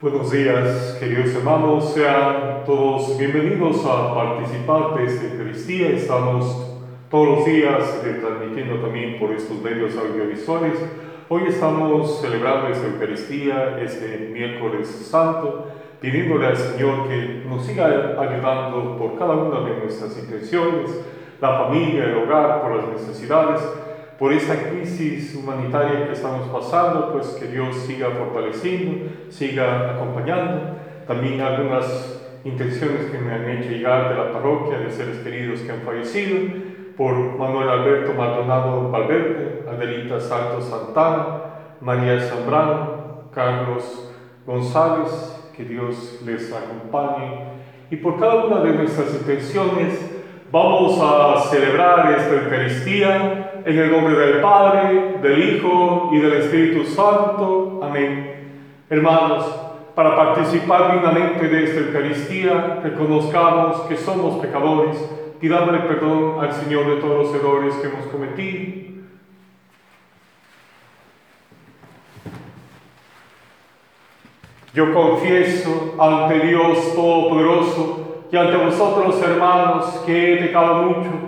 Buenos días, queridos hermanos, sean todos bienvenidos a participar de esta Eucaristía. Estamos todos los días transmitiendo también por estos medios audiovisuales. Hoy estamos celebrando esta Eucaristía, este miércoles santo, pidiéndole al Señor que nos siga ayudando por cada una de nuestras intenciones, la familia, el hogar, por las necesidades por esta crisis humanitaria que estamos pasando, pues que Dios siga fortaleciendo, siga acompañando. También algunas intenciones que me han hecho llegar de la parroquia, de seres queridos que han fallecido, por Manuel Alberto Maldonado Valverde, Adelita Santos Santana, María Zambrano, Carlos González, que Dios les acompañe. Y por cada una de nuestras intenciones, vamos a celebrar esta Eucaristía en el nombre del Padre, del Hijo y del Espíritu Santo. Amén. Hermanos, para participar dignamente de esta Eucaristía, reconozcamos que somos pecadores, pidámosle perdón al Señor de todos los errores que hemos cometido. Yo confieso ante Dios Todopoderoso y ante vosotros, hermanos, que he pecado mucho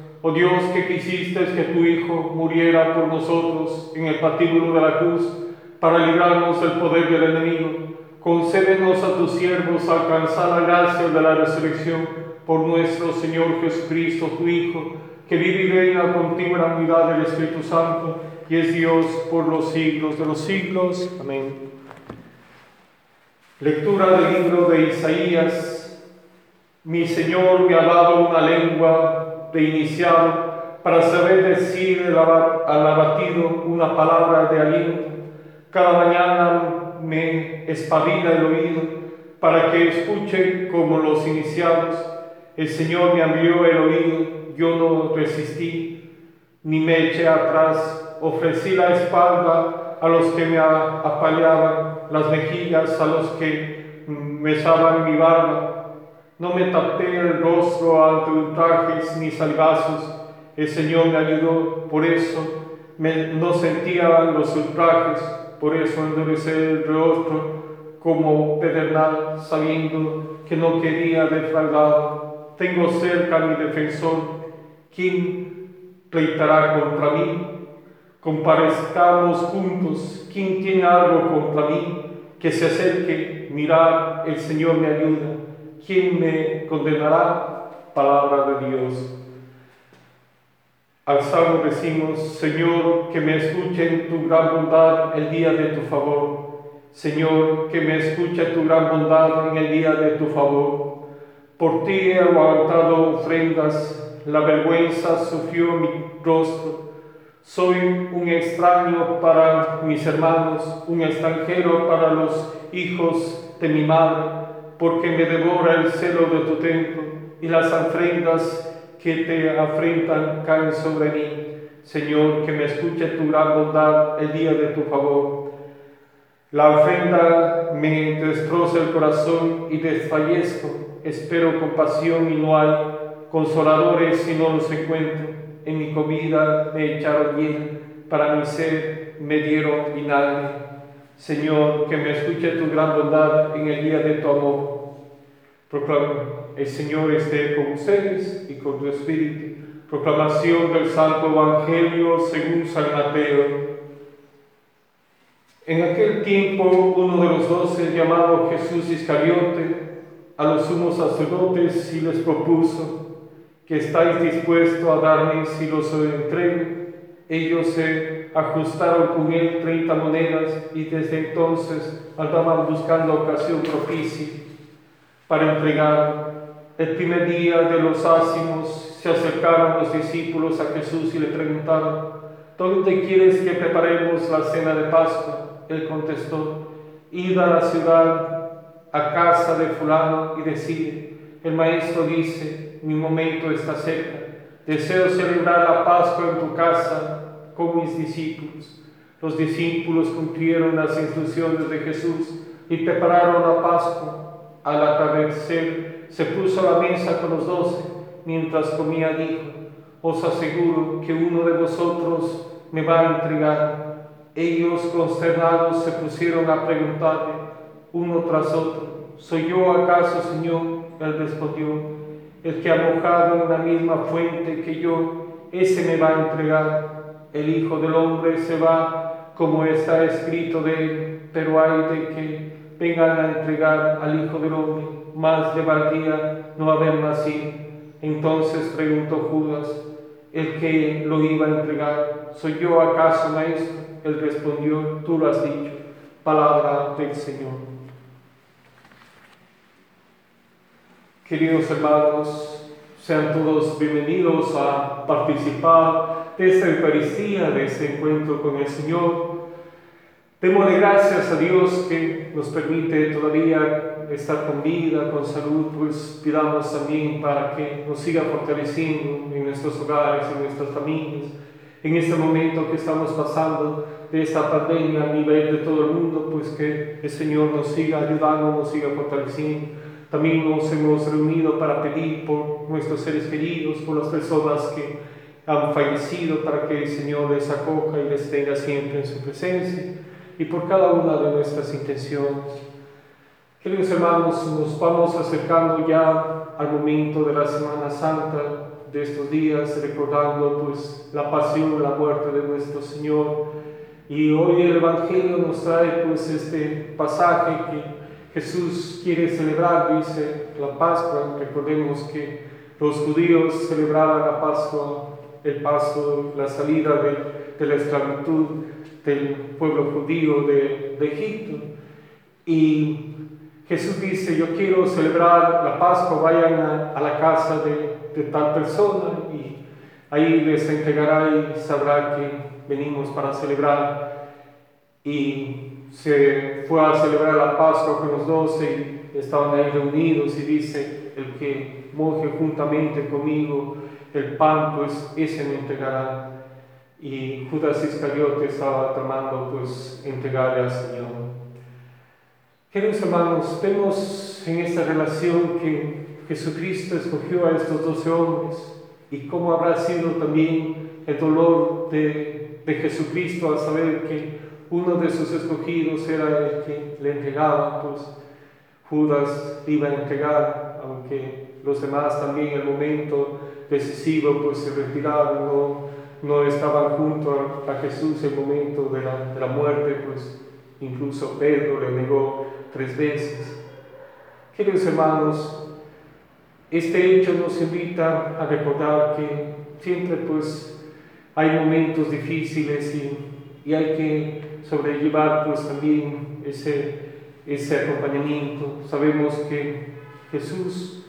Oh Dios, que quisiste que tu Hijo muriera por nosotros en el patíbulo de la cruz para librarnos del poder del enemigo, concédenos a tus siervos alcanzar la gracia de la resurrección por nuestro Señor Jesucristo, tu Hijo, que vive y reina contigo en la unidad del Espíritu Santo y es Dios por los siglos de los siglos. Amén. Lectura del libro de Isaías. Mi Señor me ha dado una lengua de iniciar para saber decir al abatido una palabra de aliento. Cada mañana me espabila el oído para que escuche como los iniciados. El Señor me abrió el oído, yo no resistí, ni me eché atrás. Ofrecí la espalda a los que me apaleaban, las mejillas a los que besaban mi barba no me tapé el rostro ante ultrajes ni salgazos. El Señor me ayudó, por eso no sentía los ultrajes, por eso endurecí el rostro como pedernal, sabiendo que no quería defraudar. Tengo cerca a mi defensor, ¿quién pleitará contra mí? Comparezcamos juntos, ¿quién tiene algo contra mí? Que se acerque, mirar, el Señor me ayuda. ¿Quién me condenará? Palabra de Dios. Al salmo decimos, Señor, que me escuche en tu gran bondad el día de tu favor. Señor, que me escuche tu gran bondad en el día de tu favor. Por ti he aguantado ofrendas, la vergüenza sufrió mi rostro. Soy un extraño para mis hermanos, un extranjero para los hijos de mi madre porque me devora el celo de tu templo y las ofrendas que te afrentan caen sobre mí. Señor, que me escuche tu gran bondad el día de tu favor. La ofrenda me destroza el corazón y desfallezco. Espero compasión y no hay consoladores y no los encuentro. En mi comida me echaron hiel, para mi sed me dieron vinagre. Señor, que me escuche tu gran bondad en el día de tu amor. Proclamo, el Señor esté con ustedes y con tu espíritu. Proclamación del Santo Evangelio según San Mateo. En aquel tiempo, uno de los doce, llamado Jesús Iscariote, a los sumos sacerdotes y les propuso que estáis dispuestos a darme si los entrego. Ellos se ajustaron con él treinta monedas y desde entonces andaban buscando ocasión propicia para entregar. El primer día de los ácimos se acercaron los discípulos a Jesús y le preguntaron, ¿dónde quieres que preparemos la cena de Pascua? Él contestó, id a la ciudad, a casa de fulano y decide, el Maestro dice, mi momento está cerca, deseo celebrar la Pascua en tu casa con mis discípulos. Los discípulos cumplieron las instrucciones de Jesús y prepararon la Pascua. Al atardecer se puso a la mesa con los doce. Mientras comía dijo, os aseguro que uno de vosotros me va a entregar. Ellos consternados se pusieron a preguntarle uno tras otro, ¿soy yo acaso, Señor? Él respondió, el que ha mojado en la misma fuente que yo, ese me va a entregar. El Hijo del Hombre se va como está escrito de él, pero hay de que vengan a entregar al Hijo del Hombre, más le valdría no haber nacido. Entonces preguntó Judas, el que lo iba a entregar, ¿soy yo acaso, maestro? Él respondió, tú lo has dicho, palabra del Señor. Queridos hermanos, sean todos bienvenidos a participar de esta Eucaristía, de este encuentro con el Señor. Démosle gracias a Dios que nos permite todavía estar con vida, con salud, pues pidamos también para que nos siga fortaleciendo en nuestros hogares, en nuestras familias en este momento que estamos pasando de esta pandemia a nivel de todo el mundo, pues que el Señor nos siga ayudando, nos siga fortaleciendo. También nos hemos reunido para pedir por nuestros seres queridos, por las personas que han fallecido, para que el Señor les acoja y les tenga siempre en su presencia, y por cada una de nuestras intenciones. Queridos hermanos, nos vamos acercando ya al momento de la Semana Santa, de estos días, recordando pues la pasión, la muerte de nuestro Señor. Y hoy el Evangelio nos trae pues este pasaje que Jesús quiere celebrar, dice la Pascua. Recordemos que los judíos celebraban la Pascua, el paso, la salida de, la esclavitud del pueblo judío de, Egipto. Y Jesús dice, yo quiero celebrar la Pascua, vayan a, a la casa de, de tal persona y ahí les entregará y sabrá que venimos para celebrar. Y se fue a celebrar la Pascua con los doce y estaban ahí reunidos y dice, el que moje juntamente conmigo el pan, pues ese me entregará. Y Judas Iscariote estaba tramando pues entregarle al Señor. Queridos hermanos, vemos en esta relación que Jesucristo escogió a estos doce hombres y cómo habrá sido también el dolor de, de Jesucristo al saber que uno de sus escogidos era el que le entregaba, pues Judas iba a entregar, aunque los demás también en el momento decisivo pues se retiraron, no, no estaban junto a, Jesús en el momento de la, de la muerte, pues incluso Pedro le negó tres veces. Queridos hermanos, este hecho nos invita a recordar que siempre pues hay momentos difíciles y, y hay que sobrellevar pues también ese, ese acompañamiento. Sabemos que Jesús,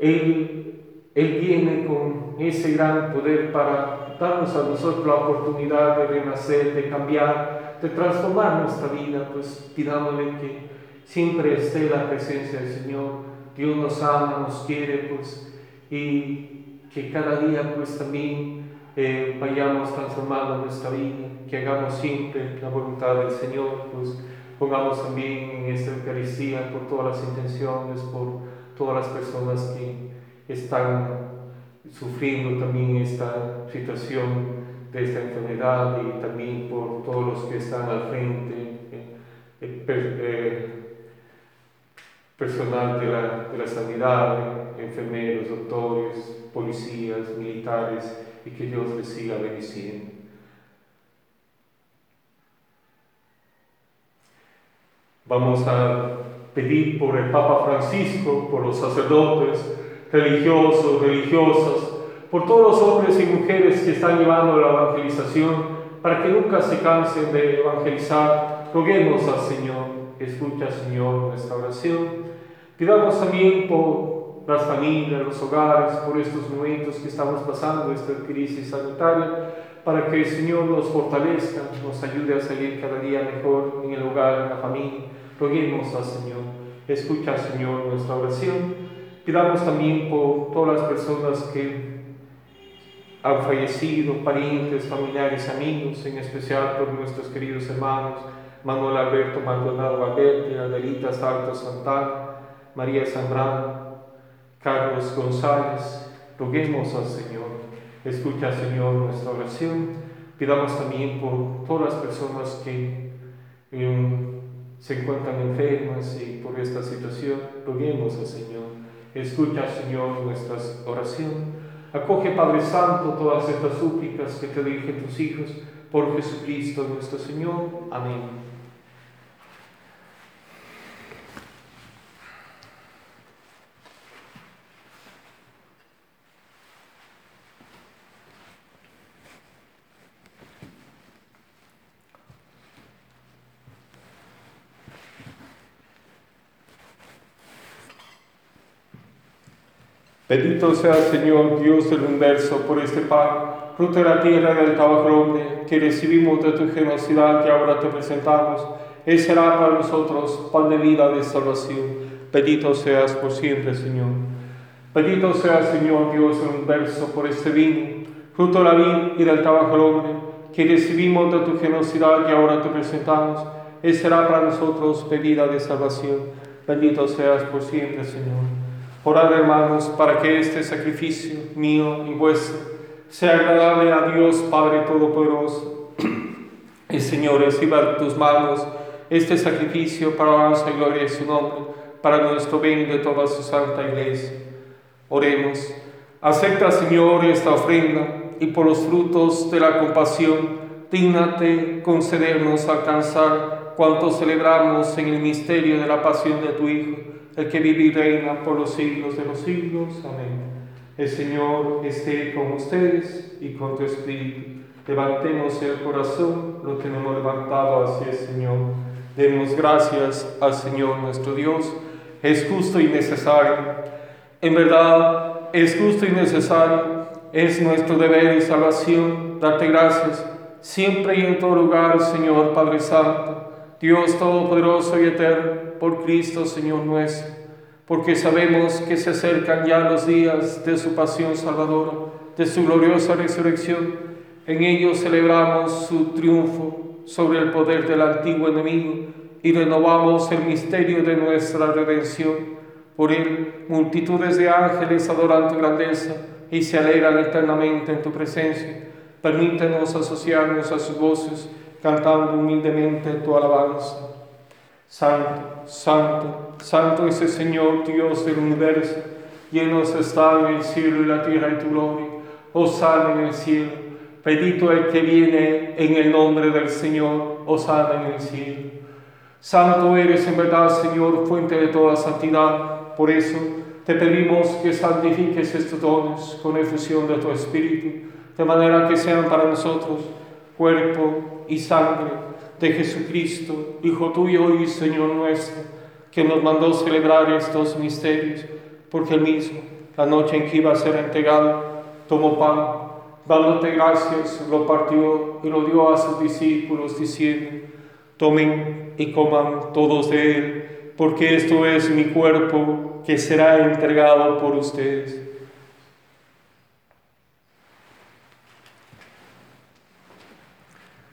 él, él viene con ese gran poder para darnos a nosotros la oportunidad de renacer, de cambiar, de transformar nuestra vida, pues pidámosle que siempre esté la presencia del Señor. Dios nos ama, nos quiere, pues, y que cada día, pues, también eh, vayamos transformando nuestra vida, que hagamos siempre la voluntad del Señor, pues, pongamos también en esta Eucaristía por todas las intenciones, por todas las personas que están sufriendo también esta situación de esta enfermedad y también por todos los que están al frente. Eh, eh, eh personal de la, de la sanidad, enfermeros, doctores, policías, militares, y que Dios les siga bendiciendo. Vamos a pedir por el Papa Francisco, por los sacerdotes, religiosos, religiosas, por todos los hombres y mujeres que están llevando la evangelización, para que nunca se cansen de evangelizar. Roguemos al Señor, escucha Señor nuestra oración. Pidamos también por las familias, los hogares, por estos momentos que estamos pasando, esta crisis sanitaria, para que el Señor nos fortalezca, nos ayude a salir cada día mejor en el hogar, en la familia. Roguemos al Señor. Escucha, Señor, nuestra oración. Pidamos también por todas las personas que han fallecido, parientes, familiares, amigos, en especial por nuestros queridos hermanos Manuel Alberto Maldonado Valverde, Adelita Salto Santana, María Zambrano, Carlos González. Roguemos al Señor. Escucha, Señor, nuestra oración. Pidamos también por todas las personas que em, se encuentran enfermas y por esta situación. Roguemos al Señor. Escucha, Señor, nuestra oración. Acoge, Padre Santo, todas estas súplicas que te dirigen tus hijos por Jesucristo nuestro Señor. Amén. Bendito sea Señor Dios del universo por este pan, fruto de la tierra del trabajo que recibimos de tu generosidad y ahora te presentamos. Él será para nosotros pan de vida de salvación. Bendito seas por siempre, Señor. Bendito sea Señor Dios del universo por este vino, fruto de la vida y del trabajo hombre, que recibimos de tu generosidad y ahora te presentamos. Él será para nosotros bebida de salvación. Bendito seas por siempre, Señor. Orad, hermanos, para que este sacrificio mío y vuestro sea agradable a Dios Padre Todopoderoso. El Señor reciba tus manos este sacrificio para alabanza y gloria de su nombre, para nuestro bien de toda su santa iglesia. Oremos. Acepta, Señor, esta ofrenda y por los frutos de la compasión, dígnate concedernos alcanzar cuanto celebramos en el misterio de la pasión de tu Hijo el que vive y reina por los siglos de los siglos. Amén. El Señor esté con ustedes y con tu espíritu. Levantemos el corazón, lo tenemos levantado hacia el Señor. Demos gracias al Señor nuestro Dios. Es justo y necesario. En verdad, es justo y necesario. Es nuestro deber y salvación darte gracias siempre y en todo lugar, Señor Padre Santo Dios Todopoderoso y Eterno, por Cristo Señor nuestro, porque sabemos que se acercan ya los días de su pasión salvadora, de su gloriosa resurrección. En ellos celebramos su triunfo sobre el poder del antiguo enemigo y renovamos el misterio de nuestra redención. Por él, multitudes de ángeles adoran tu grandeza y se alegran eternamente en tu presencia. Permítenos asociarnos a sus voces cantando humildemente tu alabanza. Santo, santo, santo es el Señor Dios del universo, llenos está en el cielo y la tierra de tu gloria. Osana en el cielo, bendito el que viene en el nombre del Señor, Osana en el cielo. Santo eres en verdad, Señor, fuente de toda santidad. Por eso te pedimos que santifiques estos dones con efusión de tu Espíritu, de manera que sean para nosotros cuerpo y sangre de Jesucristo, Hijo tuyo y Señor nuestro, que nos mandó celebrar estos misterios, porque él mismo, la noche en que iba a ser entregado, tomó pan, dándote gracias, lo partió y lo dio a sus discípulos, diciendo, tomen y coman todos de él, porque esto es mi cuerpo que será entregado por ustedes.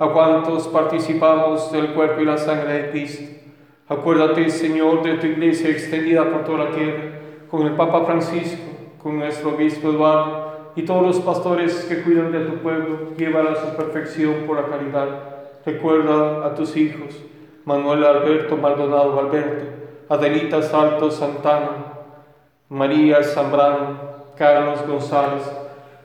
a cuantos participamos del cuerpo y la sangre de Cristo. Acuérdate, Señor, de tu iglesia extendida por toda la tierra, con el Papa Francisco, con nuestro obispo Eduardo, y todos los pastores que cuidan de tu pueblo, llévala a su perfección por la caridad. Recuerda a tus hijos, Manuel Alberto Maldonado Alberto, Adelita Salto Santana, María Zambrano, Carlos González,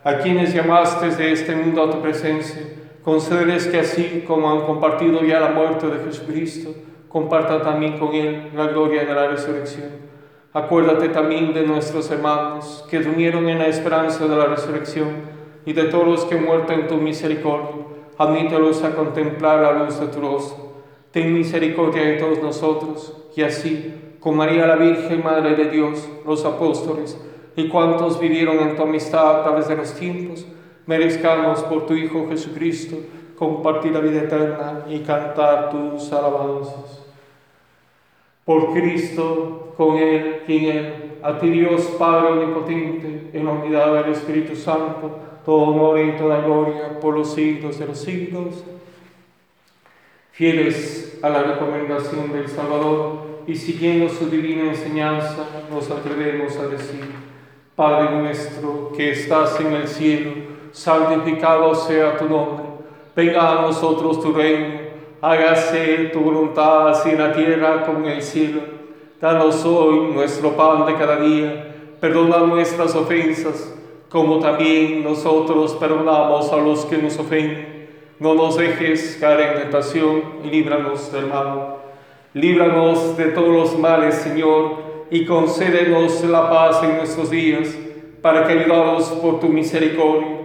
a quienes llamaste de este mundo a tu presencia, concederles que así como han compartido ya la muerte de Jesucristo, compartan también con Él la gloria de la resurrección Acuérdate también de nuestros hermanos que durmieron en la esperanza de la resurrección y de todos los que muerto en tu misericordia. Admítelos a contemplar la luz de tu rostro. Ten misericordia de todos nosotros y así, con María la Virgen, Madre de Dios, los apóstoles y cuantos vivieron en tu amistad a través de los tiempos, merezcamos por tu Hijo Jesucristo compartir la vida eterna y cantar tus alabanzas. Por Cristo, con Él y en Él, a ti Dios Padre Omnipotente, en la unidad del Espíritu Santo, todo honor y toda gloria por los siglos de los siglos. Fieles a la recomendación del Salvador y siguiendo su divina enseñanza, nos atrevemos a decir, Padre nuestro que estás en el cielo, santificado sea tu nombre, venga a nosotros tu reino hágase tu voluntad así en la tierra como en el cielo. Danos hoy nuestro pan de cada día, perdona nuestras ofensas, como también nosotros perdonamos a los que nos ofenden. No nos dejes caer en tentación y líbranos del mal. Líbranos de todos los males, Señor, y concédenos la paz en nuestros días, para que, ayudados por tu misericordia,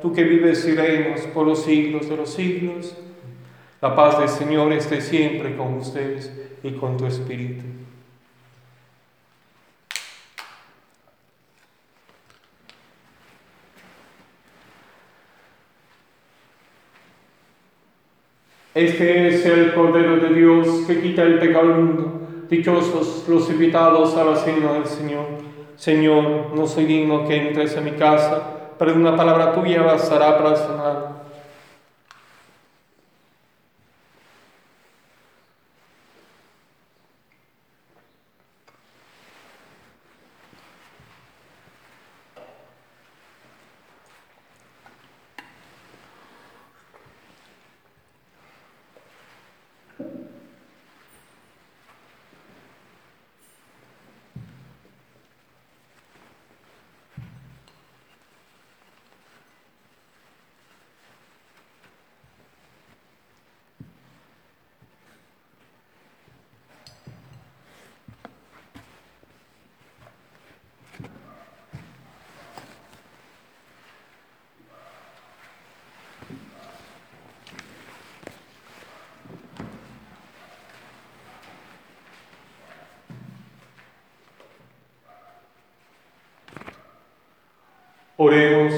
tú que vives y reinas por los siglos de los siglos. La paz del Señor esté siempre con ustedes y con tu espíritu. Este es el Cordero de Dios que quita el pecado del mundo. Dichosos los invitados a la cena del Señor. Señor, no soy digno que entres a mi casa una palabra tuya bastará para sanar. Oremos,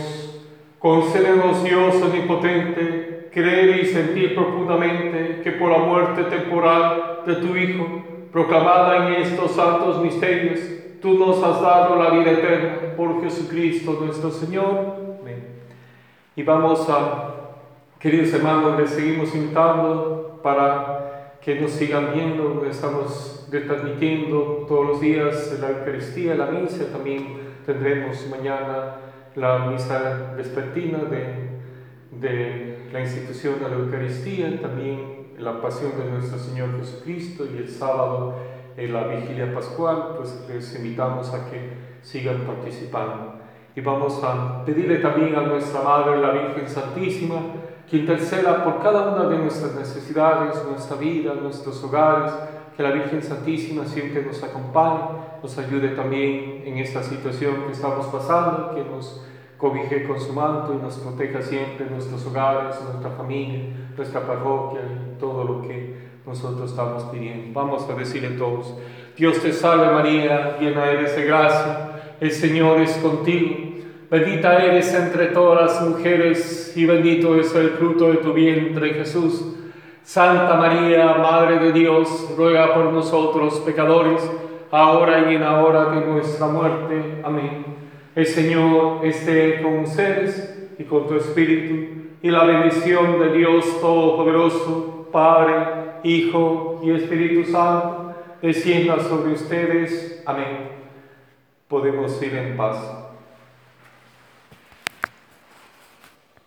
concédenos Dios omnipotente, creer y sentir profundamente que por la muerte temporal de tu Hijo, proclamada en estos santos misterios, tú nos has dado la vida eterna por Jesucristo nuestro Señor. Amén. Y vamos a, queridos hermanos, les seguimos invitando para que nos sigan viendo, estamos retransmitiendo todos los días la Eucaristía, la misa, también tendremos mañana la misa vespertina de, de la institución de la Eucaristía, también la pasión de nuestro Señor Jesucristo y el sábado en la vigilia pascual, pues les invitamos a que sigan participando. Y vamos a pedirle también a nuestra Madre, la Virgen Santísima, que interceda por cada una de nuestras necesidades, nuestra vida, nuestros hogares, que la Virgen Santísima siempre nos acompañe, nos ayude también en esta situación que estamos pasando, que nos cobije con su manto y nos proteja siempre en nuestros hogares, nuestra familia, nuestra parroquia y todo lo que nosotros estamos pidiendo. Vamos a decirle todos, Dios te salve María, llena eres de gracia, el Señor es contigo. Bendita eres entre todas las mujeres y bendito es el fruto de tu vientre, Jesús. Santa María, Madre de Dios, ruega por nosotros pecadores, ahora y en la hora de nuestra muerte. Amén. El Señor esté con ustedes y con tu espíritu, y la bendición de Dios Todopoderoso, Padre, Hijo y Espíritu Santo, descienda sobre ustedes. Amén. Podemos ir en paz.